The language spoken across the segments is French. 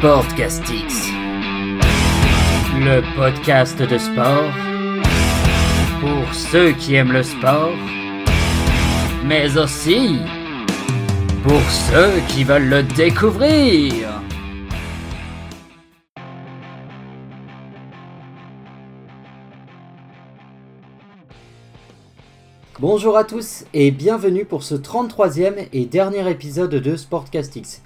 Sportcastix, le podcast de sport pour ceux qui aiment le sport, mais aussi pour ceux qui veulent le découvrir. Bonjour à tous et bienvenue pour ce 33e et dernier épisode de Sportcastix.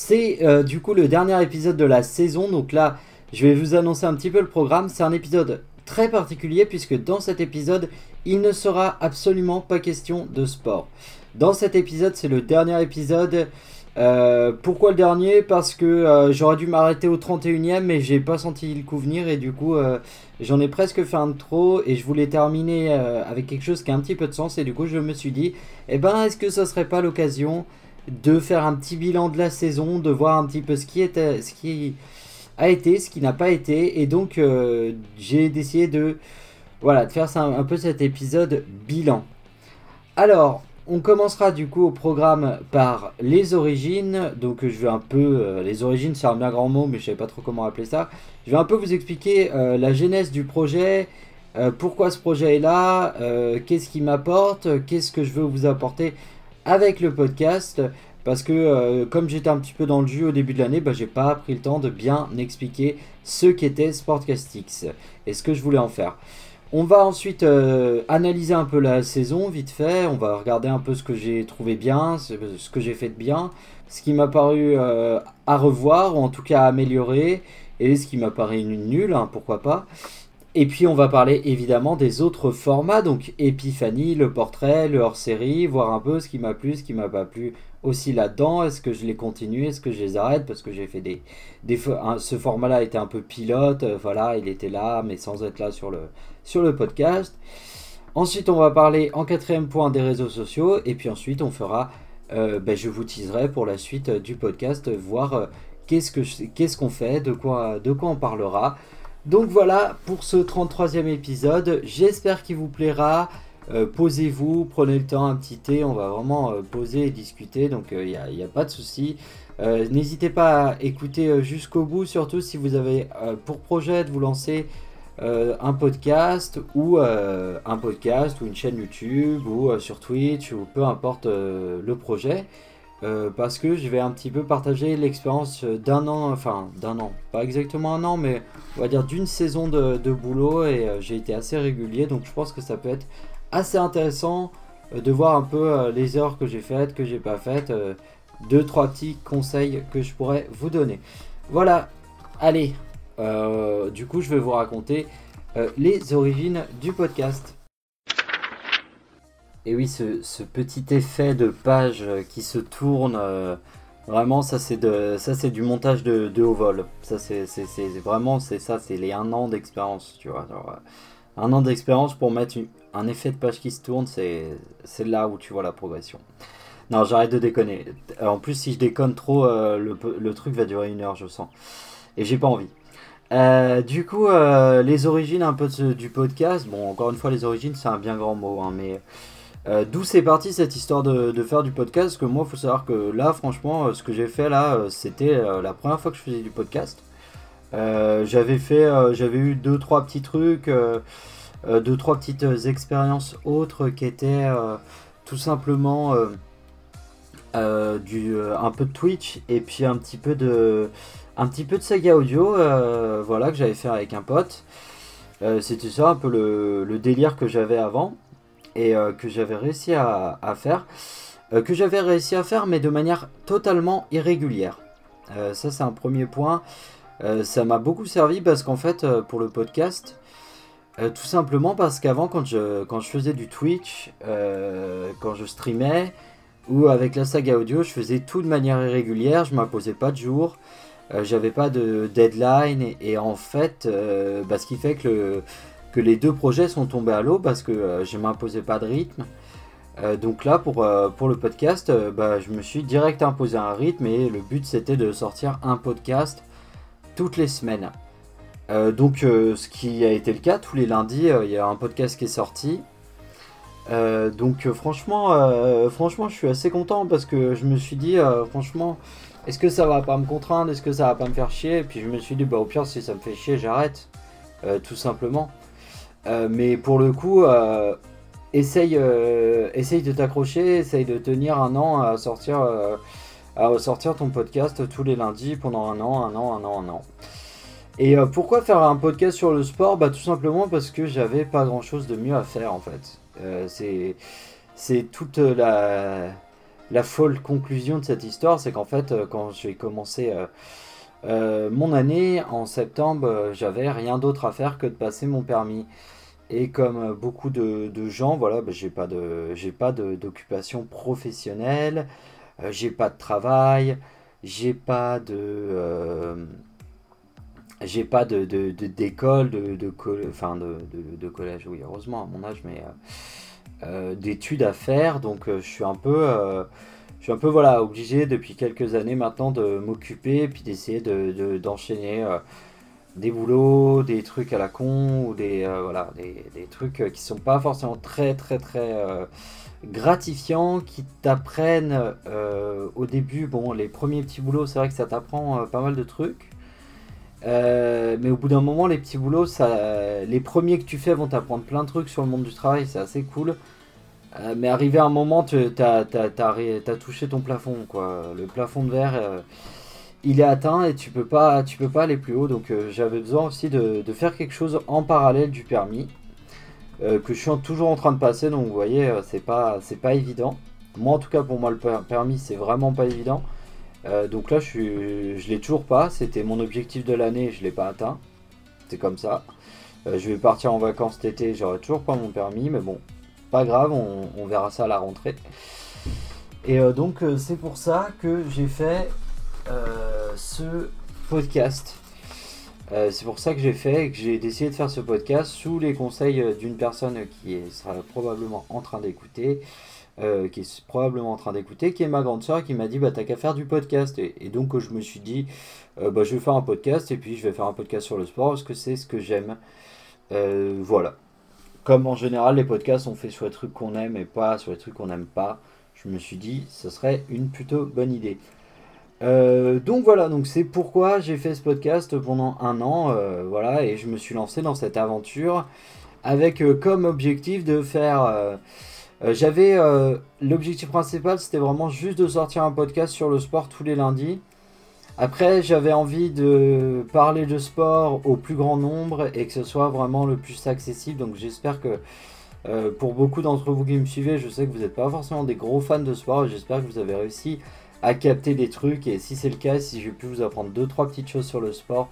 C'est euh, du coup le dernier épisode de la saison, donc là je vais vous annoncer un petit peu le programme. C'est un épisode très particulier puisque dans cet épisode il ne sera absolument pas question de sport. Dans cet épisode c'est le dernier épisode. Euh, pourquoi le dernier? Parce que euh, j'aurais dû m'arrêter au 31e mais j'ai pas senti le coup venir et du coup J'en ai presque fait un de trop et je voulais terminer avec quelque chose qui a un petit peu de sens et du coup je me suis dit, eh ben est-ce que ce serait pas l'occasion de faire un petit bilan de la saison, de voir un petit peu ce qui, était, ce qui a été, ce qui n'a pas été et donc euh, j'ai décidé de, voilà, de faire un peu cet épisode bilan. Alors, on commencera du coup au programme par les origines. Donc je vais un peu... Euh, les origines c'est un bien grand mot mais je ne savais pas trop comment appeler ça. Je vais un peu vous expliquer euh, la genèse du projet, pourquoi ce projet est là, qu'est-ce qui m'apporte, qu'est-ce que je veux vous apporter avec le podcast. Parce que comme j'étais un petit peu dans le jus au début de l'année, bah, j'ai pas pris le temps de bien expliquer ce qu'était Sportcastix et ce que je voulais en faire. On va ensuite euh, analyser un peu la saison, vite fait. On va regarder un peu ce que j'ai trouvé bien, ce, que j'ai fait de bien, ce qui m'a paru euh, à revoir, ou en tout cas à améliorer, et ce qui m'a paru nul, hein, pourquoi pas. Et puis on va parler évidemment des autres formats, donc Epiphanie, le portrait, le hors-série, voir un peu ce qui m'a plu, ce qui m'a pas plu aussi là-dedans. Est-ce que je les continue, est-ce que je les arrête? Parce que j'ai fait des... des ce format-là était un peu pilote, euh, voilà, il était là, mais sans être là sur le, sur le podcast. Ensuite, on va parler en quatrième point des réseaux sociaux. Et puis ensuite, on fera, euh, ben, je vous teaserai pour la suite du podcast, voir euh, qu'est-ce que qu'est-ce qu'on fait, de quoi, de quoi on parlera. Donc voilà pour ce 33e épisode. J'espère qu'il vous plaira. Euh, posez-vous, prenez le temps, un petit thé. On va vraiment poser et discuter. Donc il n'y a, pas de souci. N'hésitez pas à écouter jusqu'au bout, surtout si vous avez pour projet de vous lancer euh, un podcast ou euh, un podcast ou une chaîne YouTube ou euh, sur Twitch ou peu importe le projet parce que je vais un petit peu partager l'expérience d'un an, enfin d'un an, pas exactement un an mais on va dire d'une saison de, boulot et j'ai été assez régulier donc je pense que ça peut être assez intéressant de voir un peu les heures que j'ai faites, que j'ai pas faites, deux trois petits conseils que je pourrais vous donner. Voilà, allez, euh, du coup, je vais vous raconter euh, les origines du podcast. Et oui, ce, petit effet de page qui se tourne, euh, vraiment, ça c'est du montage de, haut vol. Ça c'est vraiment c'est ça, c'est les un an d'expérience, tu vois. un an d'expérience pour mettre un effet de page qui se tourne, c'est là où tu vois la progression. Non, j'arrête de déconner. En plus, si je déconne trop, le, truc va durer une heure, je sens. Et j'ai pas envie. Euh, du coup, euh, les origines un peu du podcast. Bon, encore une fois, les origines, c'est un bien grand mot, hein, mais euh, d'où c'est parti cette histoire de, faire du podcast? Parce que moi, il faut savoir que là, franchement, ce que j'ai fait là, c'était la première fois que je faisais du podcast. j'avais fait, j'avais eu deux trois petits trucs, deux trois petites expériences autres qui étaient tout simplement du un peu de Twitch et puis un petit peu de saga audio, euh, voilà, que j'avais fait avec un pote. Euh, c'était ça un peu le, délire que j'avais avant et euh, que j'avais réussi à, faire. que j'avais réussi à faire, mais de manière totalement irrégulière. ça, c'est un premier point. ça m'a beaucoup servi parce qu'en fait, pour le podcast, tout simplement parce qu'avant, quand je, quand je faisais du Twitch, quand je streamais, ou avec la saga audio, je faisais tout de manière irrégulière, je m'imposais pas de jour. Euh, j'avais pas de deadline et, en fait, euh, bah, ce qui fait que, que les deux projets sont tombés à l'eau parce que euh, je m'imposais pas de rythme. donc là, pour, pour le podcast, bah, je me suis direct imposé un rythme et le but c'était de sortir un podcast toutes les semaines. donc ce qui a été le cas, tous les lundis, il y a un podcast qui est sorti. donc franchement, franchement, je suis assez content parce que je me suis dit, franchement, est-ce que ça va pas me contraindre? Est-ce que ça va pas me faire chier? Et puis je me suis dit, bah au pire, si ça me fait chier, j'arrête. Euh, tout simplement. Euh, mais pour le coup, euh, essaye, essaye de t'accrocher, essaye de tenir un an à sortir, à sortir ton podcast tous les lundis pendant un an, un an, un an, un an. Et pourquoi faire un podcast sur le sport? Bah tout simplement parce que j'avais pas grand chose de mieux à faire en fait. c'est toute la, la folle conclusion de cette histoire, c'est qu'en fait quand j'ai commencé euh, mon année, en septembre, euh, j'avais rien d'autre à faire que de passer mon permis. Et comme beaucoup de, gens, voilà, bah, j'ai pas de, j'ai pas d'occupation professionnelle, euh, j'ai pas de travail, j'ai pas de, j'ai pas de, d'école, de, de, enfin de, collège, oui, heureusement à mon âge, mais d'études à faire. Donc je suis un peu je suis un peu voilà, obligé depuis quelques années maintenant de m'occuper et puis d'essayer de, d'enchaîner euh, des boulots, des trucs à la con ou des, euh, trucs qui sont pas forcément très très très euh, gratifiants, qui t'apprennent au début, bon les premiers petits boulots c'est vrai que ça t'apprend pas mal de trucs. mais au bout d'un moment, les petits boulots, ça, les premiers que tu fais vont t'apprendre plein de trucs sur le monde du travail, c'est assez cool. Euh, mais arrivé à un moment, tu as, touché ton plafond. Quoi. Le plafond de verre, euh, il est atteint et tu peux pas, tu peux pas aller plus haut. Donc euh, j'avais besoin aussi de, faire quelque chose en parallèle du permis. que je suis toujours en train de passer. Donc vous voyez, c'est pas, pas évident. Moi en tout cas, pour moi, le permis, c'est vraiment pas évident. donc là, je ne l'ai toujours pas. C'était mon objectif de l'année, je l'ai pas atteint. C'est comme ça. je vais partir en vacances cet été, j'aurai toujours pas mon permis, mais bon, pas grave, on, verra ça à la rentrée. Et euh, donc euh, c'est pour ça que j'ai fait euh, ce podcast. c'est pour ça que j'ai fait que j'ai décidé de faire ce podcast sous les conseils d'une personne qui sera probablement en train d'écouter. qui est probablement en train d'écouter, qui est ma grande soeur, qui m'a dit bah t'as qu'à faire du podcast. Et, donc je me suis dit bah je vais faire un podcast et puis je vais faire un podcast sur le sport parce que c'est ce que j'aime. voilà comme en général les podcasts on fait sur les trucs qu'on aime et pas sur les trucs qu'on n'aime pas, je me suis dit ce serait une plutôt bonne idée. Euh, donc voilà, donc c'est pourquoi j'ai fait ce podcast pendant un an, euh, voilà, et je me suis lancé dans cette aventure avec euh, comme objectif de faire. J'avais l'objectif principal, c'était vraiment juste de sortir un podcast sur le sport tous les lundis. Après, j'avais envie de parler de sport au plus grand nombre et que ce soit vraiment le plus accessible. Donc j'espère que pour beaucoup d'entre vous qui me suivez, je sais que vous n'êtes pas forcément des gros fans de sport. J'espère que vous avez réussi à capter des trucs. Et si c'est le cas, si j'ai pu vous apprendre deux trois petites choses sur le sport,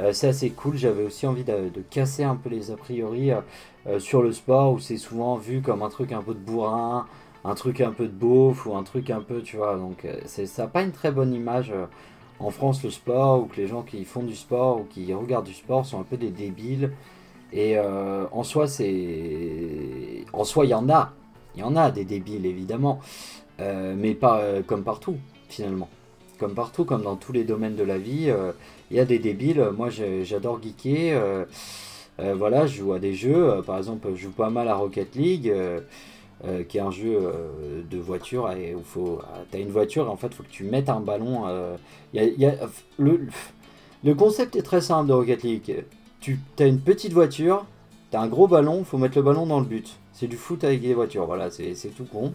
euh, c'est assez cool. J'avais aussi envie de, casser un peu les a priori euh, sur le sport où c'est souvent vu comme un truc un peu de bourrin, un truc un peu de beauf ou un truc un peu, tu vois. Donc ça n'a pas une très bonne image en France le sport ou que les gens qui font du sport ou qui regardent du sport sont un peu des débiles. Et euh, en soi, c'est. En soi, il y en a. Il y en a des débiles, évidemment. Euh, mais pas euh, comme partout, finalement. Comme partout, comme dans tous les domaines de la vie, il y a des débiles. Moi, j'adore geeker. voilà, je joue à des jeux. par exemple, je joue pas mal à Rocket League. Euh, qui est un jeu euh, de voiture où faut tu as une voiture et en fait faut que tu mettes un ballon euh, le, le concept est très simple de Rocket League tu as une petite voiture tu as un gros ballon faut mettre le ballon dans le but c'est du foot avec des voitures voilà c'est tout con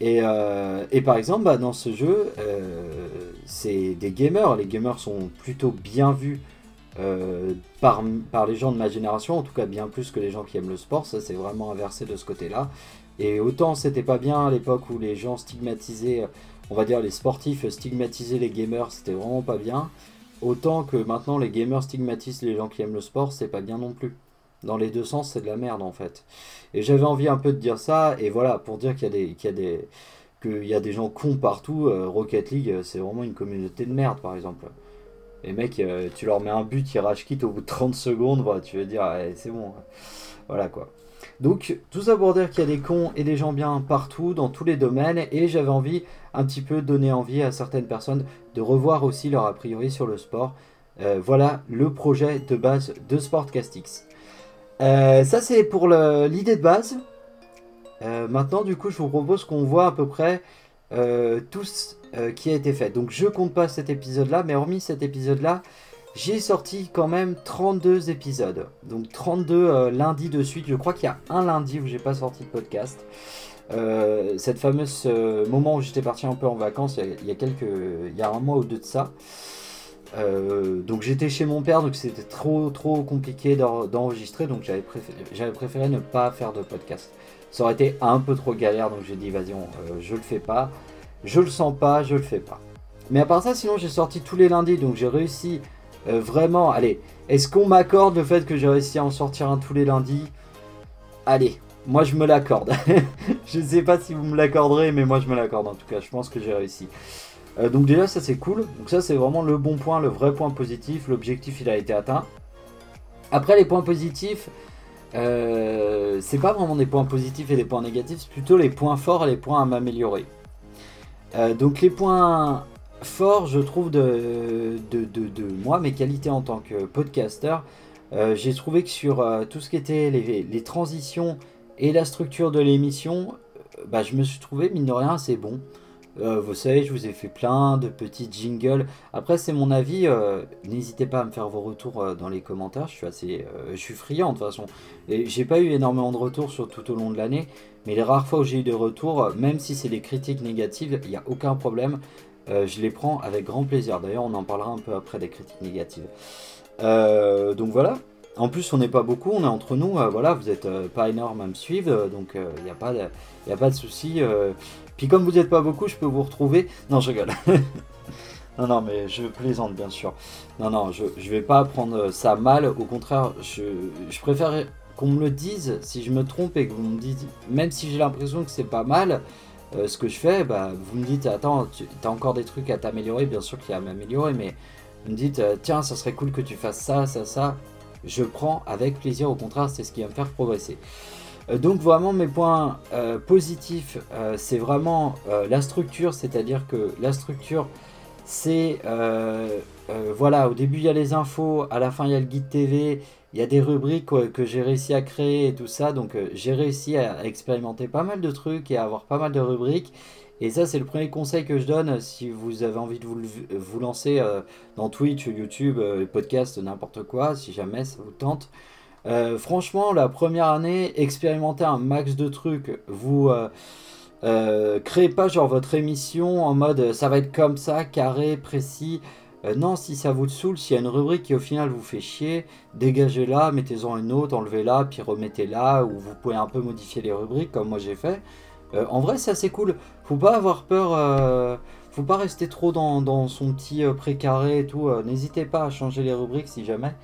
et, et, par exemple bah, dans ce jeu c'est des gamers les gamers sont plutôt bien vus euh, par, par les gens de ma génération, en tout cas bien plus que les gens qui aiment le sport, ça c'est vraiment inversé de ce côté-là. Et autant c'était pas bien à l'époque où les gens stigmatisaient, on va dire les sportifs stigmatisaient les gamers, c'était vraiment pas bien. Autant que maintenant les gamers stigmatisent les gens qui aiment le sport, c'est pas bien non plus. Dans les deux sens, c'est de la merde en fait. Et j'avais envie un peu de dire ça, et voilà, pour dire qu'il y a des, qu'il y a des, qu'il y a des gens cons partout, euh, Rocket League, c'est vraiment une communauté de merde par exemple. Les mecs, euh, tu leur mets un but, ils rage quitte au bout de 30 secondes, tu veux dire, c'est bon. Voilà quoi. Donc, tout ça pour dire qu'il y a des cons et des gens bien partout, dans tous les domaines, et j'avais envie un petit peu donner envie à certaines personnes de revoir aussi leur a priori sur le sport. Euh, voilà le projet de base de Sportcastix. Euh, ça, c'est pour l'idée de base. maintenant, du coup, je vous propose qu'on voit à peu près tout ce qui a été fait. Donc je compte pas cet épisode-là, mais hormis cet épisode-là, j'ai sorti quand même 32 épisodes. Donc 32 lundis de suite. Je crois qu'il y a un lundi où j'ai pas sorti de podcast. cette fameuse moment où j'étais parti un peu en vacances, il y a, quelques, il y a un mois ou deux de ça. Euh, donc j'étais chez mon père, donc c'était trop trop compliqué d'enregistrer, donc j'avais préféré, ne pas faire de podcast. Ça aurait été un peu trop galère, donc j'ai dit vas-y, euh, je le fais pas, je le sens pas, je le fais pas. Mais à part ça, sinon j'ai sorti tous les lundis, donc j'ai réussi euh, vraiment. Allez, est-ce qu'on m'accorde le fait que j'ai réussi à en sortir un tous les lundis? Allez, moi je me l'accorde. je sais pas si vous me l'accorderez, mais moi je me l'accorde en tout cas. Je pense que j'ai réussi. Euh, donc déjà ça c'est cool. Donc ça c'est vraiment le bon point, le vrai point positif. L'objectif il a été atteint. Après les points positifs, euh, c'est pas vraiment des points positifs et des points négatifs, c'est plutôt les points forts et les points à m'améliorer. Euh, donc les points forts, je trouve, de, moi, mes qualités en tant que podcaster, j'ai trouvé que sur tout ce qui était les, transitions et la structure de l'émission, bah, je me suis trouvé, mine de rien, assez bon. Euh, vous savez, je vous ai fait plein de petits jingles. Après, c'est mon avis. Euh, n'hésitez pas à me faire vos retours euh, dans les commentaires. Je suis assez, je suis friand de toute façon. Et j'ai pas eu énormément de retours sur tout au long de l'année, mais les rares fois où j'ai eu des retours, même si c'est des critiques négatives, il n'y a aucun problème. je les prends avec grand plaisir. D'ailleurs, on en parlera un peu après des critiques négatives. donc voilà. En plus, on n'est pas beaucoup, on est entre nous. voilà, vous n'êtes pas énorme à me suivre, donc il n'y a pas de, a pas de souci. Puis comme vous n'êtes pas beaucoup, je peux vous retrouver. Non, je rigole. non, non, mais je plaisante bien sûr. Non, non, je ne vais pas prendre ça mal. Au contraire, je, préfère qu'on me le dise si je me trompe et que vous me dites, même si j'ai l'impression que c'est pas mal. Euh, ce que je fais, bah, vous me dites, attends, tu as encore des trucs à t'améliorer, bien sûr qu'il y a à m'améliorer, mais vous me dites, euh, tiens, ça serait cool que tu fasses ça, ça, ça. Je prends avec plaisir, au contraire, c'est ce qui va me faire progresser. Euh, donc vraiment mes points euh, positifs, euh, c'est vraiment la structure, c'est-à-dire que la structure, c'est voilà, au début il y a les infos, à la fin il y a le guide TV, il y a des rubriques que j'ai réussi à créer et tout ça, donc j'ai réussi à expérimenter pas mal de trucs et à avoir pas mal de rubriques. Et ça, c'est le premier conseil que je donne si vous avez envie de vous, vous lancer dans Twitch, YouTube, podcast, n'importe quoi, si jamais ça vous tente. Euh, franchement, la première année, expérimentez un max de trucs. Vous euh, euh, créez pas genre votre émission en mode ça va être comme ça, carré, précis. non, si ça vous saoule, s'il y a une rubrique qui au final vous fait chier, dégagez-la, mettez-en une autre, enlevez-la, puis remettez-la, ou vous pouvez un peu modifier les rubriques comme moi j'ai fait. en vrai, c'est assez cool. Faut pas avoir peur faut pas rester trop dans, dans son petit précaré et tout. N'hésitez pas à changer les rubriques si jamais.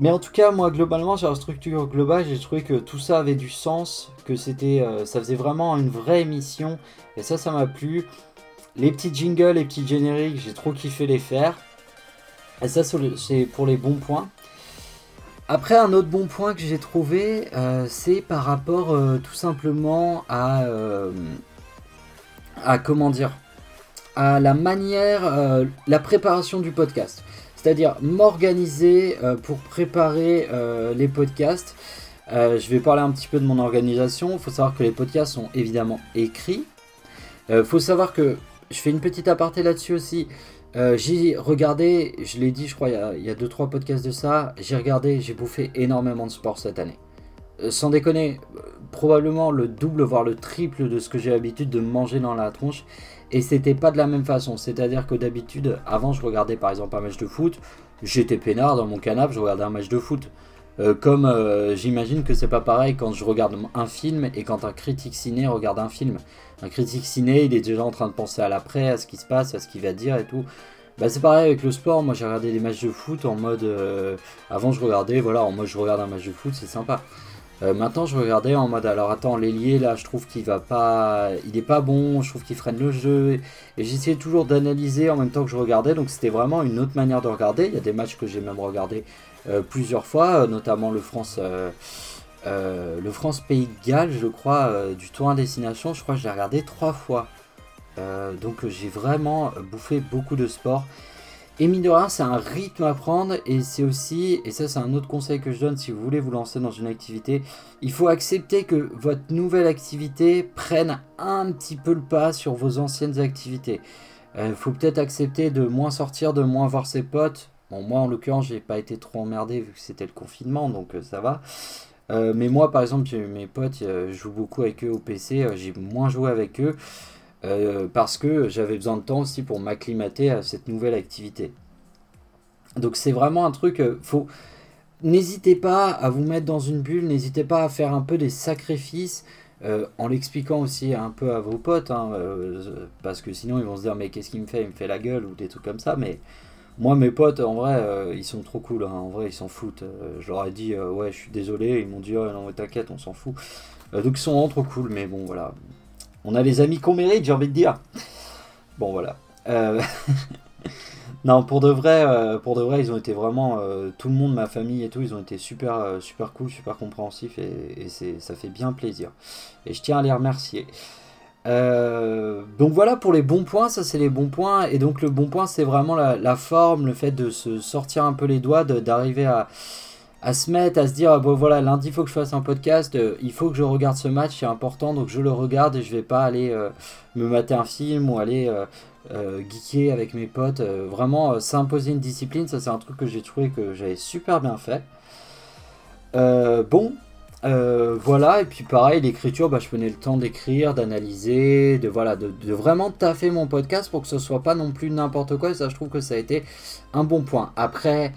Mais en tout cas, moi, globalement, sur la structure globale, j'ai trouvé que tout ça avait du sens, que c'était, euh, ça faisait vraiment une vraie émission. Et ça, ça m'a plu. Les petits jingles, les petits génériques, j'ai trop kiffé les faire. Et ça, c'est pour les bons points. Après, un autre bon point que j'ai trouvé, euh, c'est par rapport euh, tout simplement à, à, comment dire, à la manière, la préparation du podcast c'est-à-dire m'organiser euh, pour préparer euh, les podcasts. Euh, je vais parler un petit peu de mon organisation. Il faut savoir que les podcasts sont évidemment écrits. Il faut savoir que je fais une petite aparté là-dessus aussi. j'ai regardé, je l'ai dit, je crois, il y a 2-3 podcasts de ça. J'ai regardé, j'ai bouffé énormément de sport cette année. sans déconner, probablement le double, voire le triple de ce que j'ai l'habitude de manger dans la tronche. Et c'était pas de la même façon. C'est-à-dire que d'habitude, avant, je regardais par exemple un match de foot, j'étais peinard dans mon canapé, je regardais un match de foot. Euh, comme euh, j'imagine que c'est pas pareil quand je regarde un film et quand un critique ciné regarde un film. Un critique ciné, il est déjà en train de penser à l'après, à ce qui se passe, à ce qu'il va dire et tout. Bah, c'est pareil avec le sport. Moi, j'ai regardé des matchs de foot en mode. euh, avant, je regardais, voilà, en mode je regarde un match de foot, c'est sympa. Euh, maintenant, je regardais en mode alors attends, l'ailier là, je trouve qu'il va pas, il est pas bon, je trouve qu'il freine le jeu. Et j'essayais toujours d'analyser en même temps que je regardais, donc c'était vraiment une autre manière de regarder. Il y a des matchs que j'ai même regardé euh, plusieurs fois, euh, notamment le France, le France Pays de Galles, je crois, du tour à destination. Je crois que je l'ai regardé trois fois. donc j'ai vraiment bouffé beaucoup de sport. Et mine c'est un rythme à prendre et c'est aussi, et ça c'est un autre conseil que je donne si vous voulez vous lancer dans une activité, il faut accepter que votre nouvelle activité prenne un petit peu le pas sur vos anciennes activités. Il euh, faut peut-être accepter de moins sortir, de moins voir ses potes. Bon, moi en l'occurrence, j'ai pas été trop emmerdé vu que c'était le confinement, donc euh, ça va. Euh, mais moi, par exemple, mes potes, je joue beaucoup avec eux au PC, j'ai moins joué avec eux. Euh, parce que j'avais besoin de temps aussi pour m'acclimater à cette nouvelle activité. Donc c'est vraiment un truc, euh, faut... N'hésitez pas à vous mettre dans une bulle, n'hésitez pas à faire un peu des sacrifices, euh, en l'expliquant aussi un peu à vos potes, hein, parce que sinon ils vont se dire mais qu'est-ce qu'il me fait? Il me fait la gueule ou des trucs comme ça, mais moi mes potes en vrai ils sont trop cool, hein. en vrai ils s'en foutent. je leur ai dit ouais je suis désolé, ils m'ont dit oh non t'inquiète on s'en fout. donc ils sont vraiment trop cool, mais bon voilà, on a les amis qu'on mérite, j'ai envie de dire. Bon, voilà. Euh, non, pour de vrai, euh, pour de vrai, ils ont été vraiment euh, tout le monde, ma famille et tout, ils ont été super, super cool, super compréhensifs et, ça fait bien plaisir. Et je tiens à les remercier. donc voilà pour les bons points, ça c'est les bons points. Et donc le bon point c'est vraiment la, forme, le fait de se sortir un peu les doigts, d'arriver à, à se mettre, à se dire, bon voilà, lundi il faut que je fasse un podcast, euh, il faut que je regarde ce match, c'est important, donc je le regarde et je vais pas aller euh, me mater un film ou aller euh, geeker avec mes potes. vraiment, s'imposer une discipline, ça c'est un truc que j'ai trouvé que j'avais super bien fait. bon, voilà, et puis pareil, l'écriture, bah, je prenais le temps d'écrire, d'analyser, de, voilà, de, de, vraiment taffer mon podcast pour que ce soit pas non plus n'importe quoi, et ça je trouve que ça a été un bon point. Après,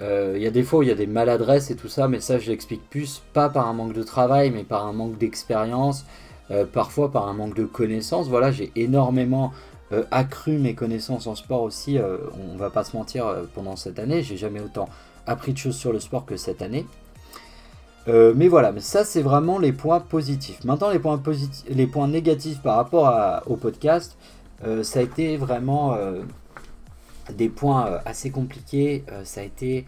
euh, il y a des fois où il y a des maladresses et tout ça, mais ça je l'explique plus, pas par un manque de travail, mais par un manque d'expérience, euh, parfois par un manque de connaissances. Voilà, j'ai énormément euh, accru mes connaissances en sport aussi, on va pas se mentir, pendant cette année, j'ai jamais autant appris de choses sur le sport que cette année. mais voilà, mais ça c'est vraiment les points positifs. Maintenant les points, les points négatifs par rapport au podcast, ça a été vraiment des points euh, assez compliqués. Euh, ça a été.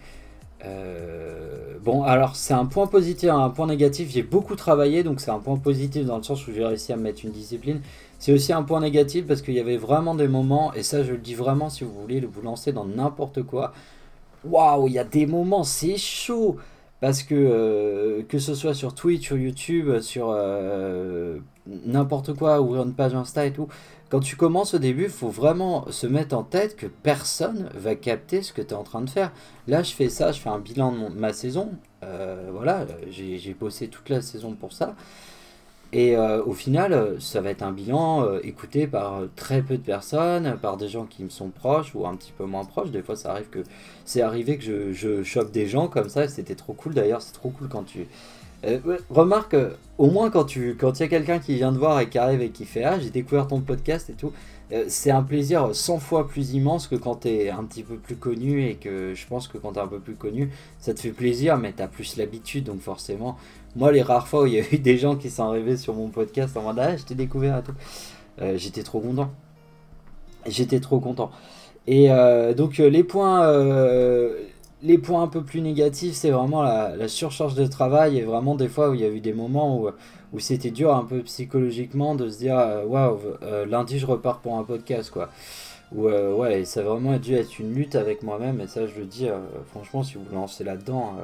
Euh, bon, alors c'est un point positif, un point négatif. J'ai beaucoup travaillé, donc c'est un point positif dans le sens où j'ai réussi à me mettre une discipline. C'est aussi un point négatif parce qu'il y avait vraiment des moments, et ça je le dis vraiment si vous voulez vous lancer dans n'importe quoi. Waouh, il y a des moments, c'est chaud parce que que ce soit sur Twitch, sur YouTube, sur n'importe quoi, ouvrir une page Insta et tout, quand tu commences au début, il faut vraiment se mettre en tête que personne va capter ce que tu es en train de faire. Là, je fais ça, je fais un bilan de ma saison. Euh, voilà, j'ai bossé toute la saison pour ça. Et euh, au final, ça va être un bilan euh, écouté par très peu de personnes, par des gens qui me sont proches ou un petit peu moins proches. Des fois, ça arrive que c'est arrivé que je, je chope des gens comme ça. C'était trop cool. D'ailleurs, c'est trop cool quand tu euh, remarque, au moins quand tu quand il y a quelqu'un qui vient te voir et qui arrive et qui fait Ah, j'ai découvert ton podcast et tout, euh, c'est un plaisir 100 fois plus immense que quand tu es un petit peu plus connu et que je pense que quand tu es un peu plus connu, ça te fait plaisir, mais tu as plus l'habitude, donc forcément. Moi, les rares fois où il y a eu des gens qui sont arrivés sur mon podcast en mode Ah, je t'ai découvert et tout, euh, j'étais trop content. J'étais trop content. Et donc, les points les points un peu plus négatifs, c'est vraiment la, surcharge de travail et vraiment des fois où il y a eu des moments où, c'était dur un peu psychologiquement de se dire euh, waouh, euh, lundi je repars pour un podcast quoi. Ou euh, ouais, ça a vraiment dû être une lutte avec moi-même et ça je le dis franchement si vous vous lancez là-dedans,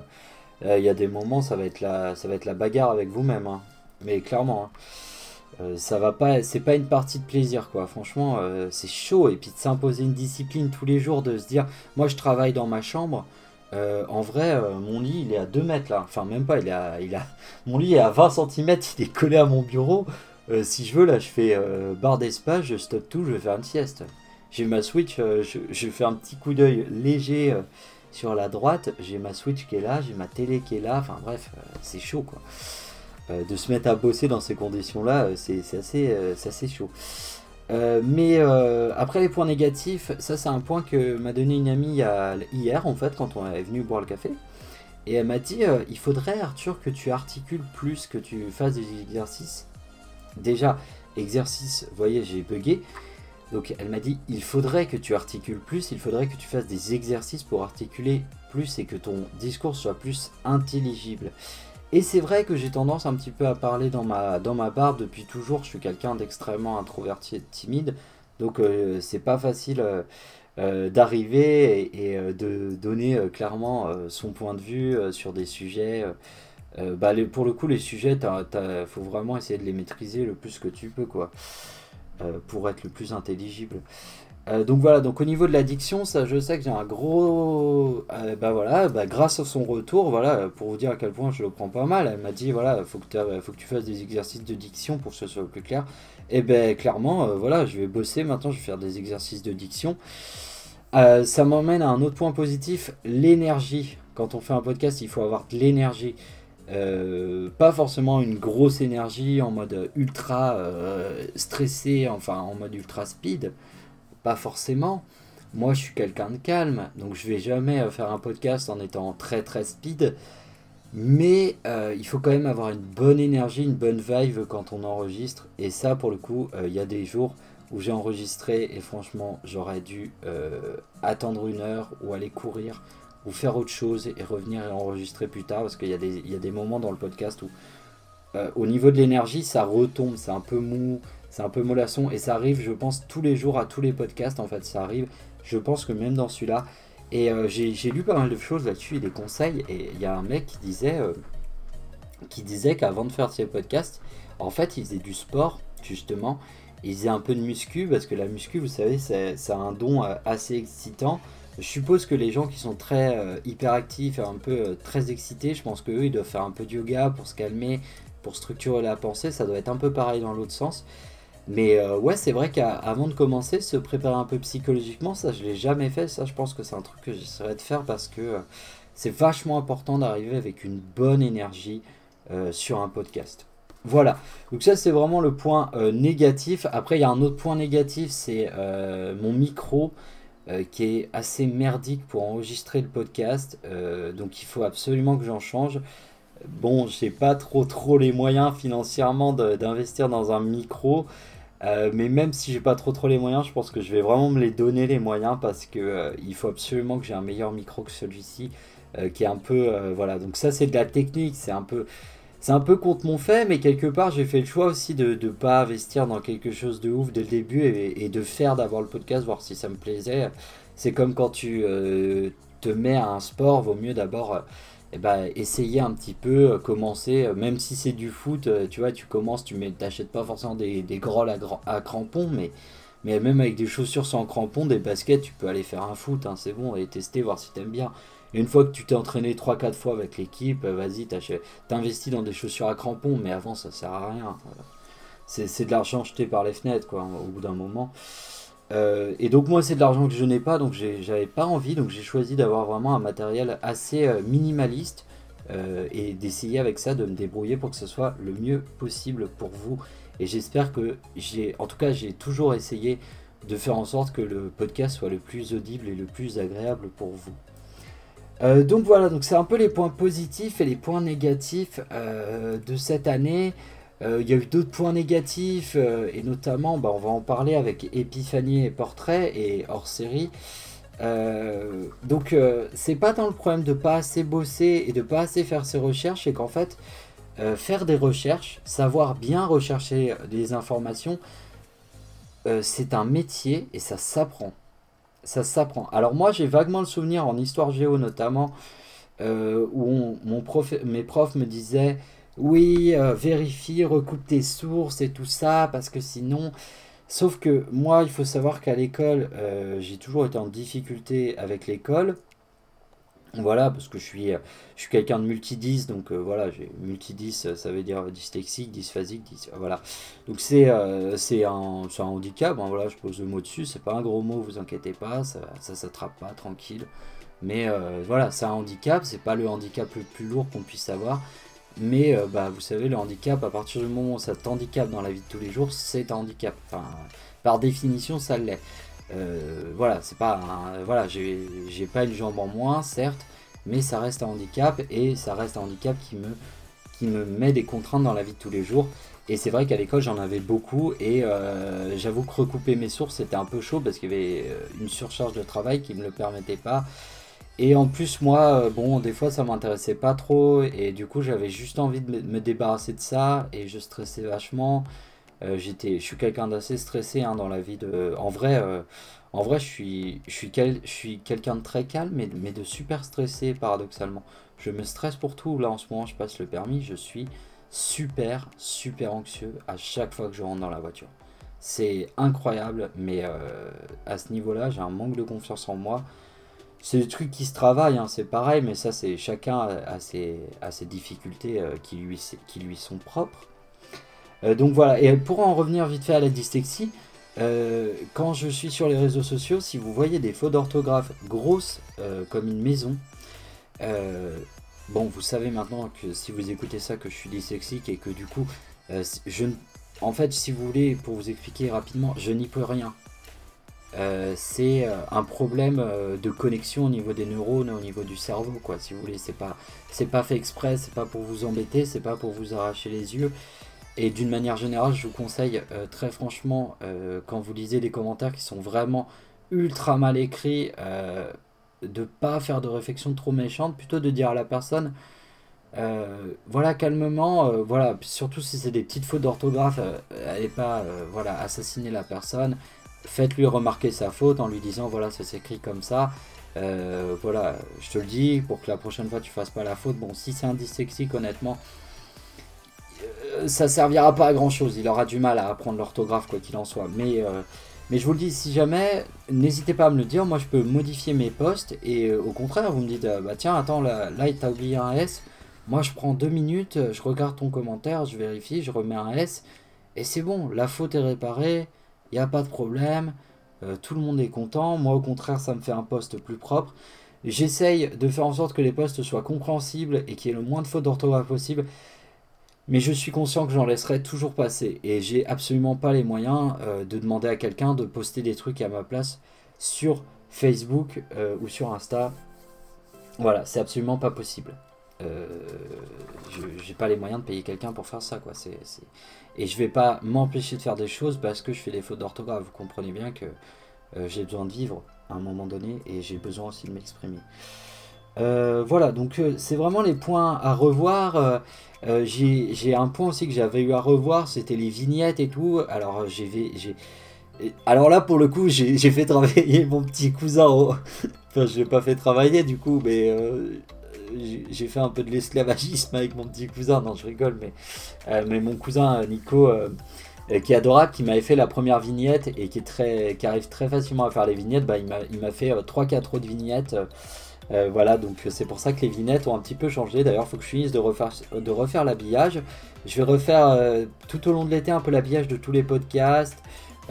il y a des moments ça va être la, ça va être la bagarre avec vous-même, hein. mais clairement. Hein. ça va pas, c'est pas une partie de plaisir quoi. Franchement, c'est chaud et puis de s'imposer une discipline tous les jours, de se dire, moi je travaille dans ma chambre, euh, en vrai, euh, mon lit, il est à 2 mètres là. Enfin, même pas, il est à, il a... mon lit est à 20 cm, il est collé à mon bureau. Euh, si je veux, là, je fais barre d'espace, je stoppe tout, je vais faire une sieste. J'ai ma Switch, je, je, fais un petit coup d'œil léger sur la droite. J'ai ma Switch qui est là, j'ai ma télé qui est là. Enfin, bref, c'est chaud quoi. de se mettre à bosser dans ces conditions-là, c'est assez, assez chaud. Euh, mais euh, après les points négatifs, ça c'est un point que m'a donné une amie hier en fait quand on est venu boire le café. Et elle m'a dit euh, il faudrait Arthur que tu articules plus, que tu fasses des exercices. Déjà, exercice, vous voyez j'ai bugué. Donc elle m'a dit il faudrait que tu articules plus, il faudrait que tu fasses des exercices pour articuler plus et que ton discours soit plus intelligible. Et c'est vrai que j'ai tendance un petit peu à parler dans ma, dans ma barbe depuis toujours. Je suis quelqu'un d'extrêmement introverti et timide. Donc euh, c'est pas facile euh, d'arriver et, de donner clairement son point de vue sur des sujets. bah, pour le coup, les sujets, il faut vraiment essayer de les maîtriser le plus que tu peux, quoi, pour être le plus intelligible. Euh, donc voilà, donc au niveau de l'addiction, ça je sais que j'ai un gros... Euh, bah voilà, bah, grâce à son retour, voilà, pour vous dire à quel point je le prends pas mal, elle m'a dit, voilà, faut que, faut que tu fasses des exercices de diction pour que ce soit plus clair. Et ben clairement, euh, voilà, je vais bosser maintenant, je vais faire des exercices de diction. ça m'emmène à un autre point positif, l'énergie. Quand on fait un podcast, il faut avoir de l'énergie. pas forcément une grosse énergie en mode ultra stressé, enfin en mode ultra speed, pas forcément. Moi, je suis quelqu'un de calme, donc je vais jamais euh, faire un podcast en étant très très speed. Mais euh, il faut quand même avoir une bonne énergie, une bonne vibe quand on enregistre. Et ça, pour le coup, euh, il y a des jours où j'ai enregistré et franchement, j'aurais dû attendre une heure ou aller courir ou faire autre chose et revenir et enregistrer plus tard parce qu'il y, y a des moments dans le podcast où au niveau de l'énergie, ça retombe, c'est un peu mou, c'est un peu mollasson et ça arrive, je pense, tous les jours à tous les podcasts. En fait, ça arrive. Je pense que même dans celui-là. Et euh, j'ai lu pas mal de choses là-dessus et des conseils. Et il y a un mec qui disait, euh, qui disait qu'avant de faire ses podcasts, en fait, il faisait du sport, justement. Il faisait un peu de muscu parce que la muscu, vous savez, c'est un don euh, assez excitant. Je suppose que les gens qui sont très hyperactifs et un peu très excités, je pense qu'eux, ils doivent faire un peu de yoga pour se calmer, pour structurer la pensée. Ça doit être un peu pareil dans l'autre sens. Mais euh, ouais, c'est vrai qu'avant de commencer, se préparer un peu psychologiquement, ça je l'ai jamais fait. Ça, je pense que c'est un truc que j'essaierai de faire parce que euh, c'est vachement important d'arriver avec une bonne énergie euh, sur un podcast. Voilà, donc ça c'est vraiment le point négatif. Après, il y a un autre point négatif, c'est mon micro qui est assez merdique pour enregistrer le podcast. donc il faut absolument que j'en change. Bon, j'ai pas trop trop les moyens financièrement d'investir dans un micro. Euh, mais même si j'ai pas trop trop les moyens, je pense que je vais vraiment me les donner les moyens parce que euh, il faut absolument que j'ai un meilleur micro que celui-ci, euh, qui est un peu voilà. Donc ça c'est de la technique, c'est un peu c'est un peu contre mon fait, mais quelque part j'ai fait le choix aussi de ne pas investir dans quelque chose de ouf dès le début et, de faire d'avoir le podcast, voir si ça me plaisait. C'est comme quand tu te mets à un sport, vaut mieux d'abord eh ben, essayer un petit peu, euh, commencer, euh, même si c'est du foot, euh, tu vois, tu commences, tu n'achètes pas forcément des, des grolles à, crampons, mais, mais même avec des chaussures sans crampons, des baskets, tu peux aller faire un foot, hein, c'est bon, et tester, voir si t'aimes bien. Et une fois que tu t'es entraîné 3-4 fois avec l'équipe, vas-y, t'investis dans des chaussures à crampons, mais avant ça sert à rien. C'est de l'argent jeté par les fenêtres, quoi, au bout d'un moment. Euh, et donc moi c'est de l'argent que je n'ai pas, donc j'avais pas envie, donc j'ai choisi d'avoir vraiment un matériel assez euh, minimaliste euh, et d'essayer avec ça de me débrouiller pour que ce soit le mieux possible pour vous. Et j'espère que j'ai, en tout cas j'ai toujours essayé de faire en sorte que le podcast soit le plus audible et le plus agréable pour vous. donc voilà, donc c'est un peu les points positifs et les points négatifs de cette année. Euh, il y a eu d'autres points négatifs, euh, et notamment, bah, on va en parler avec Épiphanie et Portrait et hors série. Euh, donc, c'est pas tant le problème de pas assez bosser et de pas assez faire ses recherches, c'est qu'en fait, faire des recherches, savoir bien rechercher des informations, c'est un métier et ça s'apprend. Ça s'apprend. Alors, moi, j'ai vaguement le souvenir en histoire géo notamment, où mon prof, mes profs me disaient oui, euh, vérifie, recoupe tes sources et tout ça, parce que sinon... Sauf que moi, il faut savoir qu'à l'école, euh, j'ai toujours été en difficulté avec l'école. Voilà, parce que je suis, je suis quelqu'un de multidis, donc euh, voilà, j'ai multidis, ça veut dire dyslexique, dysphasique, voilà. Donc c'est c'est un, un, handicap, hein, voilà, je pose le mot dessus, c'est pas un gros mot, vous inquiétez pas, ça, ça s'attrape pas, tranquille. Mais voilà, c'est un handicap, c'est pas le handicap le plus lourd qu'on puisse avoir. Mais euh, bah, vous savez, le handicap, à partir du moment où ça t'handicape dans la vie de tous les jours, c'est un handicap. Enfin, par définition, ça l'est. Euh, voilà, c'est pas voilà, j'ai pas une jambe en moins, certes, mais ça reste un handicap et ça reste un handicap qui me, qui me met des contraintes dans la vie de tous les jours. Et c'est vrai qu'à l'école j'en avais beaucoup et euh, j'avoue que recouper mes sources c'était un peu chaud parce qu'il y avait une surcharge de travail qui ne me le permettait pas. Et en plus, moi, euh, bon, des fois, ça m'intéressait pas trop. Et du coup, j'avais juste envie de me débarrasser de ça. Et je stressais vachement. j'étais, je suis quelqu'un d'assez stressé hein, dans la vie de. En vrai, en vrai, je suis, je suis, quel, suis quelqu'un de très calme, mais, mais de super stressé paradoxalement. Je me stresse pour tout. Là, en ce moment, je passe le permis, je suis super, super anxieux à chaque fois que je rentre dans la voiture. C'est incroyable, mais euh, à ce niveau-là, j'ai un manque de confiance en moi. C'est des trucs qui se travaillent, hein, c'est pareil, mais ça, c'est chacun a ses, difficultés euh, qui, lui, sont propres. Euh, donc voilà, et pour en revenir vite fait à la dyslexie, quand je suis sur les réseaux sociaux, si vous voyez des fautes d'orthographe grosses comme une maison, bon, vous savez maintenant que si vous écoutez ça, que je suis dyslexique et que du coup, je, en fait, si vous voulez, pour vous expliquer rapidement, je n'y peux rien. Euh, c'est euh, un problème euh, de connexion au niveau des neurones, au niveau du cerveau, quoi. Si vous voulez, c'est pas, c'est pas fait exprès, c'est pas pour vous embêter, c'est pas pour vous arracher les yeux. Et d'une manière générale, je vous conseille très franchement, quand vous lisez des commentaires qui sont vraiment ultra mal écrits, de pas faire de réflexion trop méchante, plutôt de dire à la personne voilà, calmement, voilà, surtout si c'est des petites fautes d'orthographe, euh, pas voilà, assassiner la personne. Faites-lui remarquer sa faute en lui disant voilà, ça s'écrit comme ça. voilà, je te le dis pour que la prochaine fois tu fasses pas la faute. Bon, si c'est un dyslexique, honnêtement, ça servira pas à grand chose. Il aura du mal à apprendre l'orthographe, quoi qu'il en soit. Mais, mais je vous le dis, si jamais, n'hésitez pas à me le dire. Moi, je peux modifier mes posts et au contraire, vous me dites bah tiens, attends, là, là il t'a oublié un S. Moi, je prends deux minutes, je regarde ton commentaire, je vérifie, je remets un S, et c'est bon, la faute est réparée, il n'y a pas de problème, euh, tout le monde est content. Moi, au contraire, ça me fait un poste plus propre. J'essaye de faire en sorte que les posts soient compréhensibles et qu'il y ait le moins de fautes d'orthographe possible. Mais je suis conscient que j'en laisserai toujours passer. Et j'ai absolument pas les moyens euh, de demander à quelqu'un de poster des trucs à ma place sur Facebook euh, ou sur Insta. Voilà, c'est absolument pas possible. N'ai pas les moyens de payer quelqu'un pour faire ça. Quoi. c'est Et je vais pas m'empêcher de faire des choses parce que je fais des fautes d'orthographe. Vous comprenez bien que euh, j'ai besoin de vivre à un moment donné et j'ai besoin aussi de m'exprimer. Euh, voilà, donc c'est vraiment les points à revoir. j'ai un point aussi que j'avais eu à revoir, c'était les vignettes et tout. Alors j'ai alors là, pour le coup, j'ai fait travailler mon petit cousin. enfin, je l'ai pas fait travailler du coup, mais j'ai fait un peu de l'esclavagisme avec mon petit cousin, non je rigole, mais, euh, mon cousin euh, Nico, euh, qui est adorable, qui m'avait fait la première vignette et qui, arrive très facilement à faire les vignettes, bah, il m'a fait 3-4 autres vignettes. voilà, donc c'est pour ça que les vignettes ont un petit peu changé. D'ailleurs, il faut que je finisse de refaire l'habillage. Je vais refaire tout au long de l'été un peu l'habillage de tous les podcasts,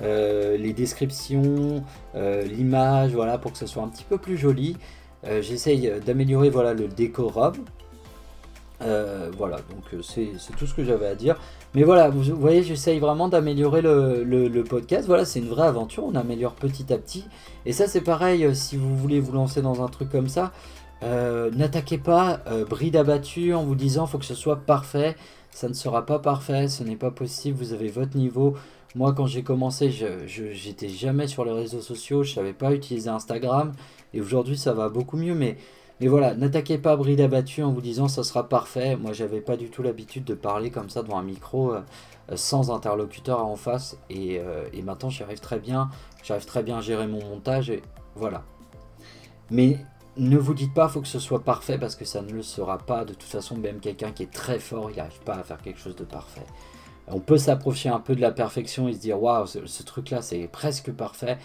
les descriptions, l'image, voilà, pour que ce soit un petit peu plus joli. Euh, j'essaye d'améliorer voilà, le décorum. Euh, voilà, donc euh, c'est tout ce que j'avais à dire. Mais voilà, vous, voyez, j'essaye vraiment d'améliorer le, podcast. Voilà, c'est une vraie aventure, on améliore petit à petit. Et ça, c'est pareil, si vous voulez vous lancer dans un truc comme ça, n'attaquez pas bride abattue en vous disant faut que ce soit parfait. Ça ne sera pas parfait, ce n'est pas possible, vous avez votre niveau. Moi, quand j'ai commencé, je j'étais jamais sur les réseaux sociaux, je savais pas utiliser Instagram. Et aujourd'hui, ça va beaucoup mieux. Mais, mais voilà, n'attaquez pas bride abattue en vous disant ça sera parfait. Moi, j'avais pas du tout l'habitude de parler comme ça devant un micro euh, sans interlocuteur en face. Et, euh, et maintenant, j'y arrive très bien. J'arrive très bien à gérer mon montage. Et voilà. Mais ne vous dites pas faut que ce soit parfait parce que ça ne le sera pas. De toute façon, même quelqu'un qui est très fort, il n'arrive pas à faire quelque chose de parfait. On peut s'approcher un peu de la perfection et se dire waouh, ce, truc-là c'est presque parfait,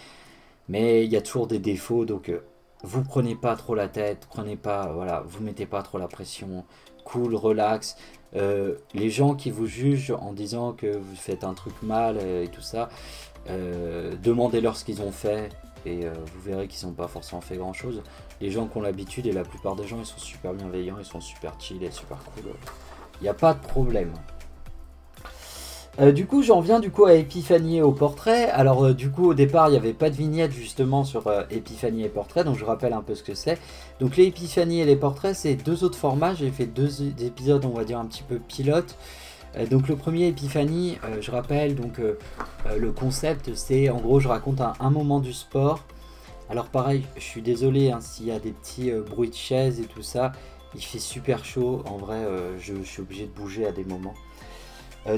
mais il y a toujours des défauts. Donc euh, vous prenez pas trop la tête, prenez pas, voilà, vous mettez pas trop la pression, cool, relax. Euh, les gens qui vous jugent en disant que vous faites un truc mal et tout ça, euh, demandez-leur ce qu'ils ont fait et euh, vous verrez qu'ils n'ont pas forcément fait grand chose. Les gens qui ont l'habitude et la plupart des gens ils sont super bienveillants, ils sont super chill et super cool. Il n'y a pas de problème. Euh, du coup, j'en viens du coup à Epiphanie et au portrait. Alors, euh, du coup, au départ, il n'y avait pas de vignette justement sur euh, et portrait, donc je rappelle un peu ce que c'est. Donc, les Épiphanies et les portraits, c'est deux autres formats. J'ai fait deux épisodes, on va dire un petit peu pilote. donc, le premier Epiphanie, je rappelle, donc le concept, c'est en gros, je raconte un, moment du sport. Alors, pareil, je suis désolé hein, s'il y a des petits bruits de chaises et tout ça. Il fait super chaud, en vrai, je suis obligé de bouger à des moments.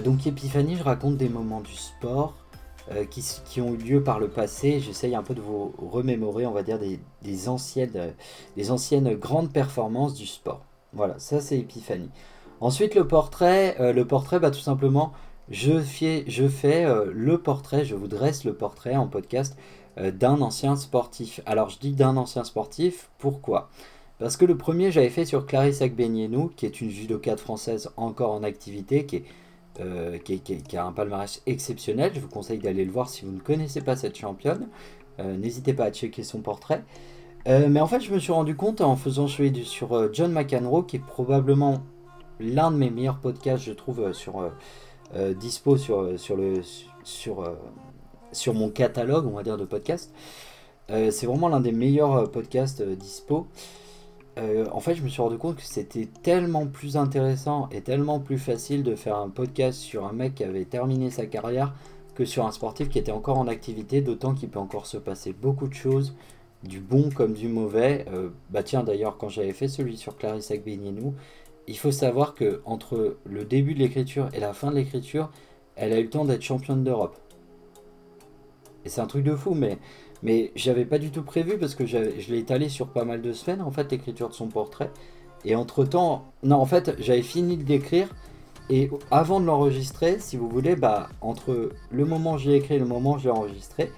Donc Epiphanie, je raconte des moments du sport qui, ont eu lieu par le passé. J'essaye un peu de vous remémorer, on va dire, des, anciennes, des anciennes grandes performances du sport. Voilà, ça c'est Epiphanie. Ensuite, le portrait, le portrait, bah, tout simplement, je fais, je fais le portrait, je vous dresse le portrait en podcast d'un ancien sportif. Alors, je dis d'un ancien sportif, pourquoi? Parce que le premier, j'avais fait sur Clarisse Agbenienou, qui est une judokate française encore en activité, qui, est, euh, qui, a un palmarès exceptionnel. Je vous conseille d'aller le voir si vous ne connaissez pas cette championne. Euh, n'hésitez pas à checker son portrait. Euh, mais en fait, je me suis rendu compte en faisant celui sur John McEnroe, qui est probablement l'un de mes meilleurs podcasts, je trouve, sur dispo sur, sur, le, sur, sur mon catalogue, on va dire, de podcasts. c'est vraiment l'un des meilleurs podcasts dispo. Euh, en fait, je me suis rendu compte que c'était tellement plus intéressant et tellement plus facile de faire un podcast sur un mec qui avait terminé sa carrière que sur un sportif qui était encore en activité, d'autant qu'il peut encore se passer beaucoup de choses, du bon comme du mauvais. Euh, bah tiens, d'ailleurs, quand j'avais fait celui sur Clarisse Agbenienou, il faut savoir que entre le début de l'écriture et la fin de l'écriture, elle a eu le temps d'être championne d'Europe. Et c'est un truc de fou, mais mais j'avais pas du tout prévu parce que je l'ai étalé sur pas mal de semaines en fait l'écriture de son portrait. Et entre temps, non en fait j'avais fini de l'écrire et avant de l'enregistrer, si vous voulez, bah entre le moment où j'ai écrit et le moment où je l'ai enregistré,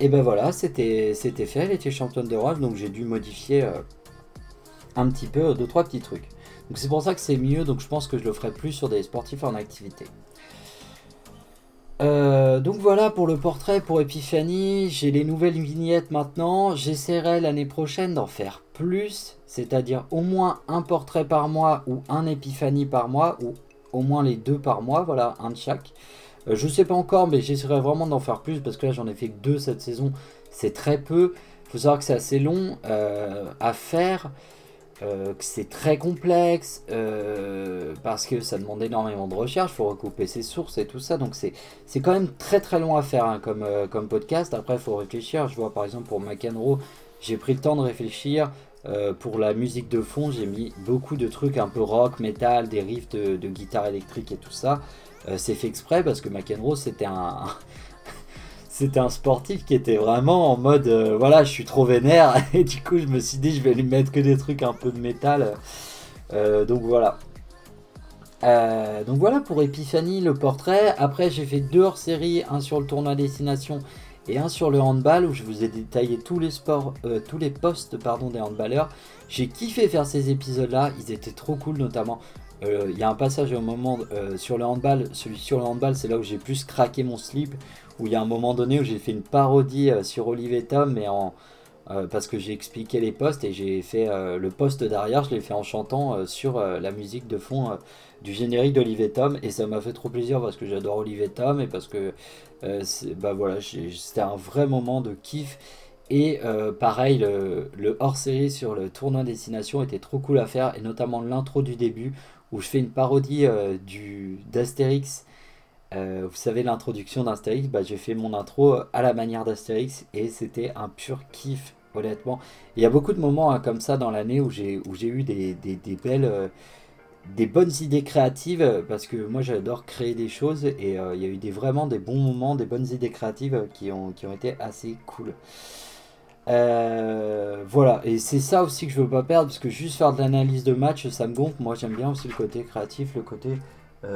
et ben voilà, c'était fait, elle était championne d'Europe, donc j'ai dû modifier euh, un petit peu deux trois petits trucs. Donc c'est pour ça que c'est mieux, donc je pense que je le ferai plus sur des sportifs en activité. Euh, donc voilà pour le portrait pour Epiphanie. J'ai les nouvelles vignettes maintenant. J'essaierai l'année prochaine d'en faire plus, c'est-à-dire au moins un portrait par mois ou un Epiphanie par mois ou au moins les deux par mois. Voilà, un de chaque. Euh, je sais pas encore, mais j'essaierai vraiment d'en faire plus parce que là j'en ai fait que deux cette saison. C'est très peu. Il faut savoir que c'est assez long euh, à faire. Euh, c'est très complexe euh, parce que ça demande énormément de recherche, il faut recouper ses sources et tout ça. Donc c'est quand même très très long à faire hein, comme, euh, comme podcast. Après, il faut réfléchir. Je vois par exemple pour McEnroe, j'ai pris le temps de réfléchir. pour la musique de fond, j'ai mis beaucoup de trucs un peu rock, metal, des riffs de, de guitare électrique et tout ça. c'est fait exprès parce que McEnroe c'était un, c'était un sportif qui était vraiment en mode euh, voilà je suis trop vénère et du coup je me suis dit je vais lui mettre que des trucs un peu de métal. Euh, donc voilà. Euh, donc voilà pour Epiphanie le portrait. Après j'ai fait deux hors série un sur le tournoi destination et un sur le handball où je vous ai détaillé tous les sports tous les postes pardon des handballeurs. J'ai kiffé faire ces épisodes là ils étaient trop cool notamment il y a un passage au moment sur le handball celui sur le handball c'est là où j'ai plus craqué mon slip où il y a un moment donné où j'ai fait une parodie euh, sur Olivier Tom, euh, parce que j'ai expliqué les postes et j'ai fait euh, le poste derrière, je l'ai fait en chantant sur la musique de fond du générique d'Olivier Tom et ça m'a fait trop plaisir parce que j'adore Olivier Tom et parce que bah voilà, c'était un vrai moment de kiff. Et pareil, le, le hors-série sur le tournoi destination était trop cool à faire et notamment l'intro du début où je fais une parodie du d'Astérix euh, vous savez, l'introduction d'Astérix, bah, j'ai fait mon intro à la manière d'Astérix et c'était un pur kiff, honnêtement. Il y a beaucoup de moments hein, comme ça dans l'année où j'ai eu des, belles. Euh, des bonnes idées créatives parce que moi j'adore créer des choses et euh, il y a eu des, vraiment des bons moments, des bonnes idées créatives qui ont, été assez cool. voilà, et c'est ça aussi que je veux pas perdre parce que juste faire de l'analyse de match ça me gonfle. Moi j'aime bien aussi le côté créatif, le côté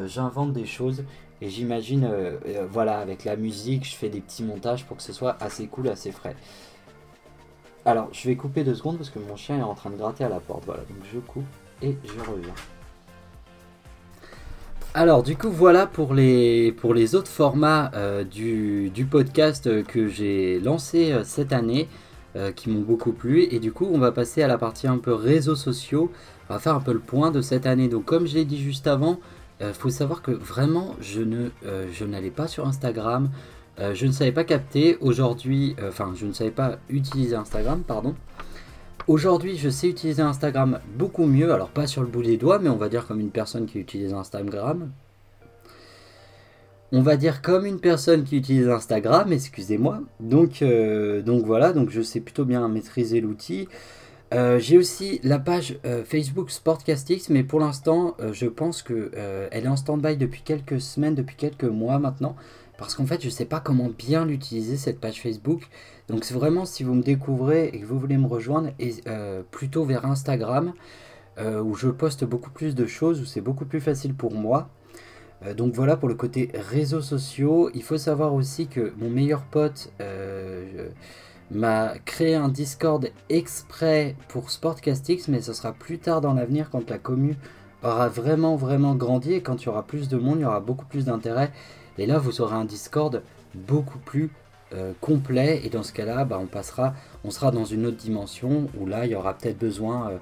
j'invente des choses et j'imagine, euh, euh, voilà, avec la musique, je fais des petits montages pour que ce soit assez cool, assez frais. Alors, je vais couper deux secondes parce que mon chien est en train de gratter à la porte. Voilà, donc je coupe et je reviens. Alors, du coup, voilà pour les, pour les autres formats euh, du, podcast que j'ai lancé cette année, qui m'ont beaucoup plu. Et du coup, on va passer à la partie un peu réseaux sociaux. On va faire un peu le point de cette année. Donc, comme je l'ai dit juste avant, euh, faut savoir que vraiment, je ne, euh, je n'allais pas sur Instagram. Euh, je ne savais pas capter. Aujourd'hui, enfin, je ne savais pas utiliser Instagram, pardon. Aujourd'hui, je sais utiliser Instagram beaucoup mieux. Alors, pas sur le bout des doigts, mais on va dire comme une personne qui utilise Instagram. On va dire comme une personne qui utilise Instagram, excusez-moi. Donc, donc voilà, donc je sais plutôt bien maîtriser l'outil. Euh, j'ai aussi la page euh, Facebook Sportcastix, mais pour l'instant, euh, je pense que elle est en stand-by depuis quelques semaines, depuis quelques mois maintenant, parce qu'en fait, je ne sais pas comment bien l'utiliser cette page Facebook. Donc, c'est vraiment si vous me découvrez et que vous voulez me rejoindre, et plutôt vers Instagram, où je poste beaucoup plus de choses, où c'est beaucoup plus facile pour moi. donc voilà pour le côté réseaux sociaux. Il faut savoir aussi que mon meilleur pote, m'a créé un Discord exprès pour Sportcastix, mais ce sera plus tard dans l'avenir quand la commune aura vraiment vraiment grandi et quand il y aura plus de monde, il y aura beaucoup plus d'intérêt. Et là, vous aurez un Discord beaucoup plus euh, complet. Et dans ce cas-là, bah, on passera, on sera dans une autre dimension où là, il y aura peut-être besoin euh,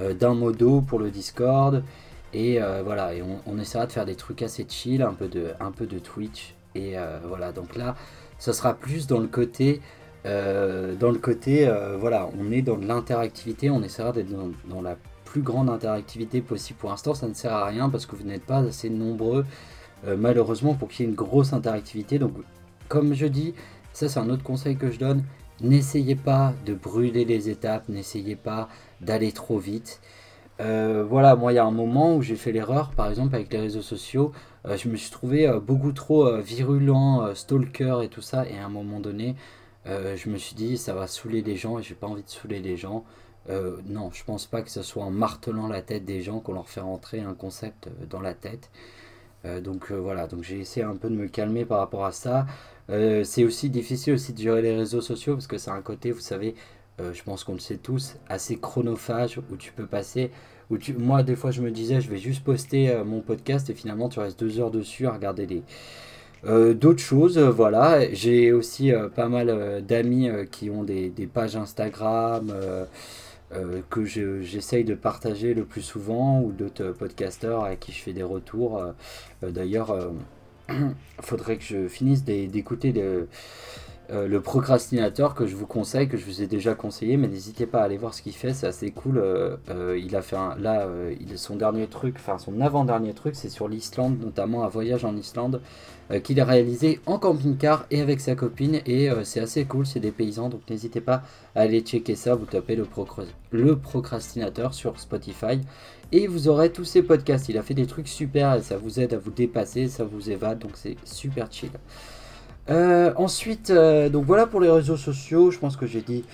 euh, d'un modo pour le Discord. Et voilà, et on, essaiera de faire des trucs assez chill, un peu de, un peu de Twitch. Et voilà, donc là, ce sera plus dans le côté euh, dans le côté, euh, voilà, on est dans l'interactivité, on essaiera d'être dans, la plus grande interactivité possible. Pour l'instant, ça ne sert à rien parce que vous n'êtes pas assez nombreux, euh, malheureusement, pour qu'il y ait une grosse interactivité. Donc, comme je dis, ça c'est un autre conseil que je donne, n'essayez pas de brûler les étapes, n'essayez pas d'aller trop vite. voilà, moi il y a un moment où j'ai fait l'erreur, par exemple avec les réseaux sociaux, je me suis trouvé beaucoup trop virulent, stalker et tout ça, et à un moment donné, euh, je me suis dit ça va saouler les gens et j'ai pas envie de saouler les gens. Euh, non, je pense pas que ce soit en martelant la tête des gens qu'on leur fait rentrer un concept euh, dans la tête. donc voilà, donc j'ai essayé un peu de me calmer par rapport à ça. c'est aussi difficile aussi de gérer les réseaux sociaux parce que c'est un côté, vous savez, je pense qu'on le sait tous, assez chronophage où tu peux passer. Moi, des fois, je me disais, je vais juste poster mon podcast et finalement, tu restes deux heures dessus à regarder les, euh, d'autres choses, euh, voilà. J'ai aussi euh, pas mal d'amis qui ont des, pages Instagram que j'essaye de partager le plus souvent ou d'autres podcasteurs à qui je fais des retours. D'ailleurs, il faudrait que je finisse d'écouter euh, le procrastinateur que je vous conseille, que je vous ai déjà conseillé, mais n'hésitez pas à aller voir ce qu'il fait, c'est assez cool. Euh, euh, il a fait un, là, il, son dernier truc, enfin son avant-dernier truc, c'est sur l'Islande, notamment un voyage en Islande qu'il a réalisé en camping-car et avec sa copine, et c'est assez cool, c'est des paysans, donc n'hésitez pas à aller checker ça, vous tapez le, le procrastinateur sur Spotify et vous aurez tous ses podcasts. Il a fait des trucs super et ça vous aide à vous dépasser, ça vous évade, donc c'est super chill. Euh, ensuite, euh, donc voilà pour les réseaux sociaux. Je pense que j'ai dit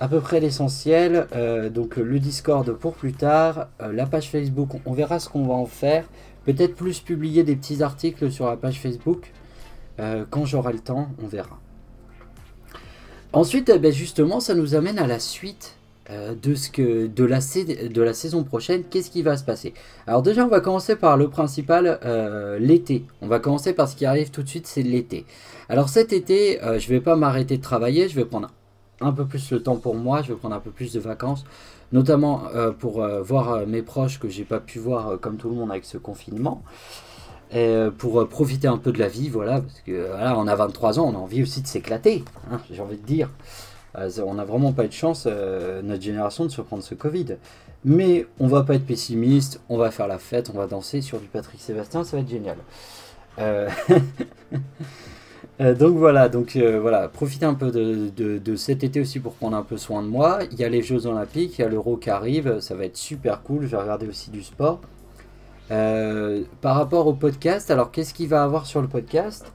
à peu près l'essentiel. Euh, donc le Discord pour plus tard, la page Facebook, on verra ce qu'on va en faire. Peut-être plus publier des petits articles sur la page Facebook. quand j'aurai le temps, on verra. Ensuite, eh ben, justement, ça nous amène à la suite de, ce que, de, la, de la saison prochaine. Qu'est-ce qui va se passer? Alors déjà, on va commencer par le principal, l'été. On va commencer par ce qui arrive tout de suite, c'est l'été. Alors cet été, euh, je ne vais pas m'arrêter de travailler, je vais prendre un peu plus le temps pour moi, je vais prendre un peu plus de vacances, notamment euh, pour euh, voir mes proches que j'ai pas pu voir comme tout le monde avec ce confinement. Et pour profiter un peu de la vie, voilà, parce que voilà, on a 23 ans, on a envie aussi de s'éclater, hein, j'ai envie de dire. On n'a vraiment pas eu de chance, notre génération, de se prendre ce Covid. Mais on va pas être pessimiste, on va faire la fête, on va danser sur du Patrick Sébastien, ça va être génial. Euh, donc voilà, donc euh, voilà, profitez un peu de, cet été aussi pour prendre un peu soin de moi. Il y a les Jeux Olympiques, il y a l'Euro qui arrive, ça va être super cool. Je vais regarder aussi du sport. Euh, par rapport au podcast, alors qu'est-ce qu'il va avoir sur le podcast?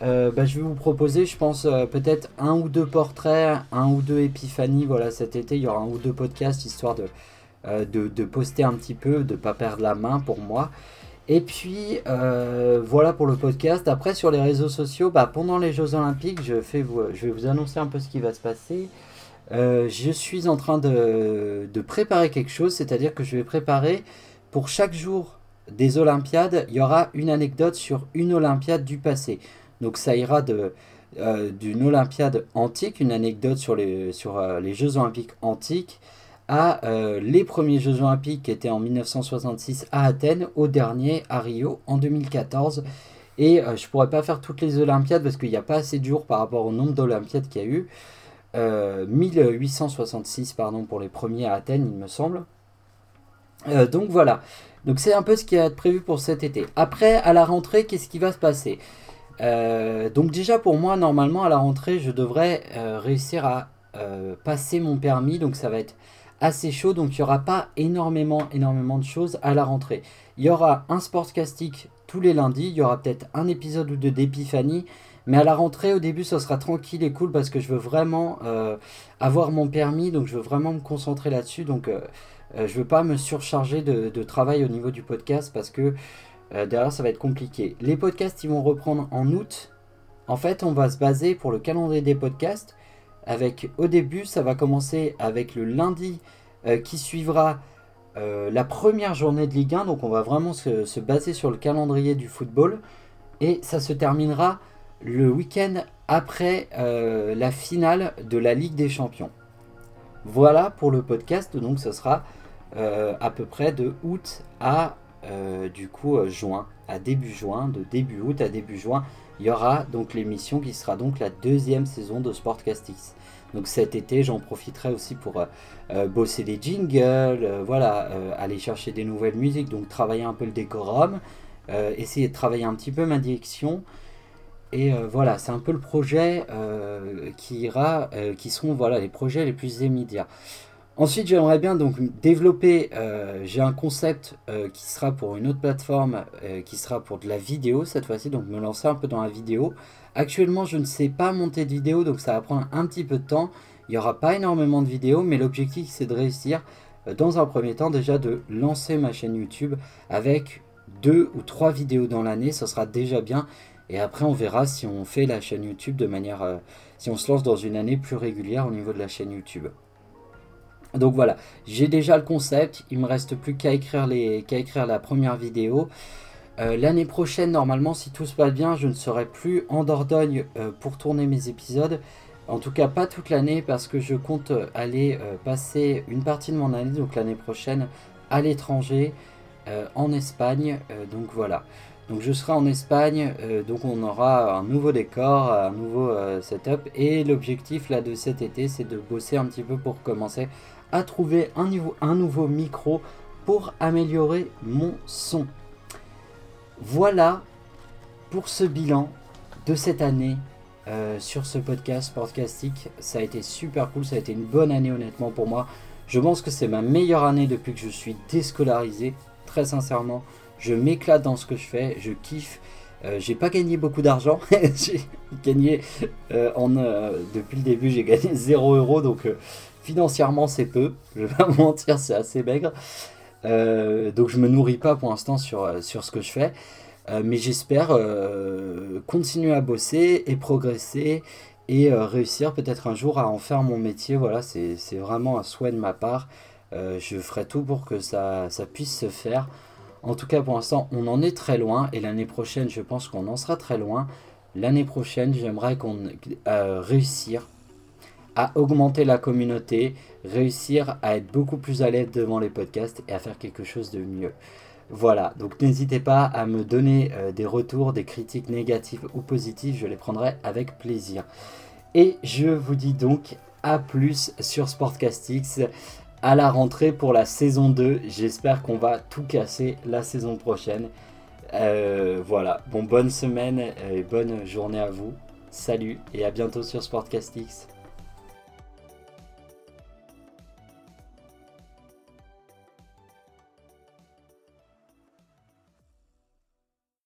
Bah, Je vais vous proposer, je pense, peut-être un ou deux portraits, un ou deux épiphanies. Voilà, cet été, il y aura un ou deux podcasts histoire de, de, de poster un petit peu, de ne pas perdre la main pour moi. Et puis euh, voilà pour le podcast. Après sur les réseaux sociaux, bah, pendant les Jeux Olympiques, je, je vais vous annoncer un peu ce qui va se passer. Euh, je suis en train de, préparer quelque chose, c'est-à-dire que je vais préparer pour chaque jour des Olympiades, il y aura une anecdote sur une Olympiade du passé. Donc ça ira euh, d'une Olympiade antique, une anecdote sur les, les Jeux Olympiques antiques, à euh, les premiers Jeux Olympiques qui étaient en 1966 à Athènes, au dernier à Rio en 2014. Et euh, je pourrais pas faire toutes les Olympiades parce qu'il n'y a pas assez de jours par rapport au nombre d'Olympiades qu'il y a eu. 1866 euh, pardon, pour les premiers à Athènes, il me semble. donc voilà. Donc c'est un peu ce qui été prévu pour cet été. Après, à la rentrée, qu'est-ce qui va se passer? Donc déjà pour moi, normalement, à la rentrée, je devrais réussir à passer mon permis. Donc ça va être assez chaud, donc il n'y aura pas énormément, énormément de choses à la rentrée. Il y aura un sportcastique tous les lundis, il y aura peut-être un épisode ou deux d'épiphanie, mais à la rentrée, au début, ça sera tranquille et cool parce que je veux vraiment euh, avoir mon permis, donc je veux vraiment me concentrer là-dessus, donc euh, euh, je veux pas me surcharger de, travail au niveau du podcast parce que derrière, ça va être compliqué. Les podcasts, ils vont reprendre en août. En fait, on va se baser pour le calendrier des podcasts avec au début, ça va commencer avec le lundi euh, qui suivra euh, la première journée de Ligue 1. Donc on va vraiment se, baser sur le calendrier du football. Et ça se terminera le week-end après euh, la finale de la Ligue des Champions. Voilà pour le podcast. Donc ce sera à peu près de août à du coup juin, à début juin, de début août à début juin il y aura donc l'émission qui sera donc la deuxième saison de Sportcastix. Donc cet été, j'en profiterai aussi pour euh, euh, bosser des jingles, euh, voilà, aller chercher des nouvelles musiques, donc travailler un peu le décorum, essayer de travailler un petit peu ma direction. Et voilà, c'est un peu le projet qui ira, qui seront voilà les projets les plus immédiats. Ensuite, j'aimerais bien donc développer, euh, j'ai un concept euh, qui sera pour une autre plateforme, euh, qui sera pour de la vidéo cette fois-ci, donc me lancer un peu dans la vidéo. Actuellement, je ne sais pas monter de vidéo, donc ça va prendre un petit peu de temps. Il n'y aura pas énormément de vidéos, mais l'objectif c'est de réussir dans un premier temps déjà de lancer ma chaîne YouTube avec deux ou trois vidéos dans l'année, ça sera déjà bien. Et après, on verra si on fait la chaîne YouTube de manière, si on se lance dans une année plus régulière au niveau de la chaîne YouTube. Donc voilà, j'ai déjà le concept, il me reste plus qu'à écrire, la première vidéo. Euh, l'année prochaine, normalement, si tout se passe bien, je ne serai plus en Dordogne euh, pour tourner mes épisodes. En tout cas, pas toute l'année parce que je compte aller euh, passer une partie de mon année, donc l'année prochaine, à l'étranger, en Espagne. donc voilà. Donc je serai en Espagne, donc on aura un nouveau décor, un nouveau setup. Et l'objectif là de cet été, c'est de bosser un petit peu pour commencer à trouver un, nouveau micro pour améliorer mon son. Voilà pour ce bilan de cette année euh, sur ce podcast podcastique. Ça a été super cool, ça a été une bonne année honnêtement pour moi. Je pense que c'est ma meilleure année depuis que je suis déscolarisé, très sincèrement. Je m'éclate dans ce que je fais, je kiffe. Euh, j'ai pas gagné beaucoup d'argent. j'ai gagné euh, en depuis le début, j'ai gagné 0 euros donc Financièrement, c'est peu, je vais pas mentir, c'est assez maigre. Euh, donc je me nourris pas pour l'instant sur, euh, sur ce que je fais. Euh, mais j'espère continuer à bosser et progresser et réussir peut-être un jour à en faire mon métier. Voilà, c'est vraiment un souhait de ma part. je ferai tout pour que ça, ça puisse se faire. En tout cas, pour l'instant, on en est très loin et l'année prochaine, je pense qu'on en sera très loin. L'année prochaine, j'aimerais qu'on réussir à augmenter la communauté, réussir à être beaucoup plus à l'aise devant les podcasts et à faire quelque chose de mieux. Voilà, donc n'hésitez pas à me donner euh, des retours, des critiques négatives ou positives, je les prendrai avec plaisir. Et je vous dis donc à plus sur Sportcastix à la rentrée pour la saison 2. J'espère qu'on va tout casser la saison prochaine. Euh, voilà, bon bonne semaine et bonne journée à vous. Salut et à bientôt sur Sportcastix.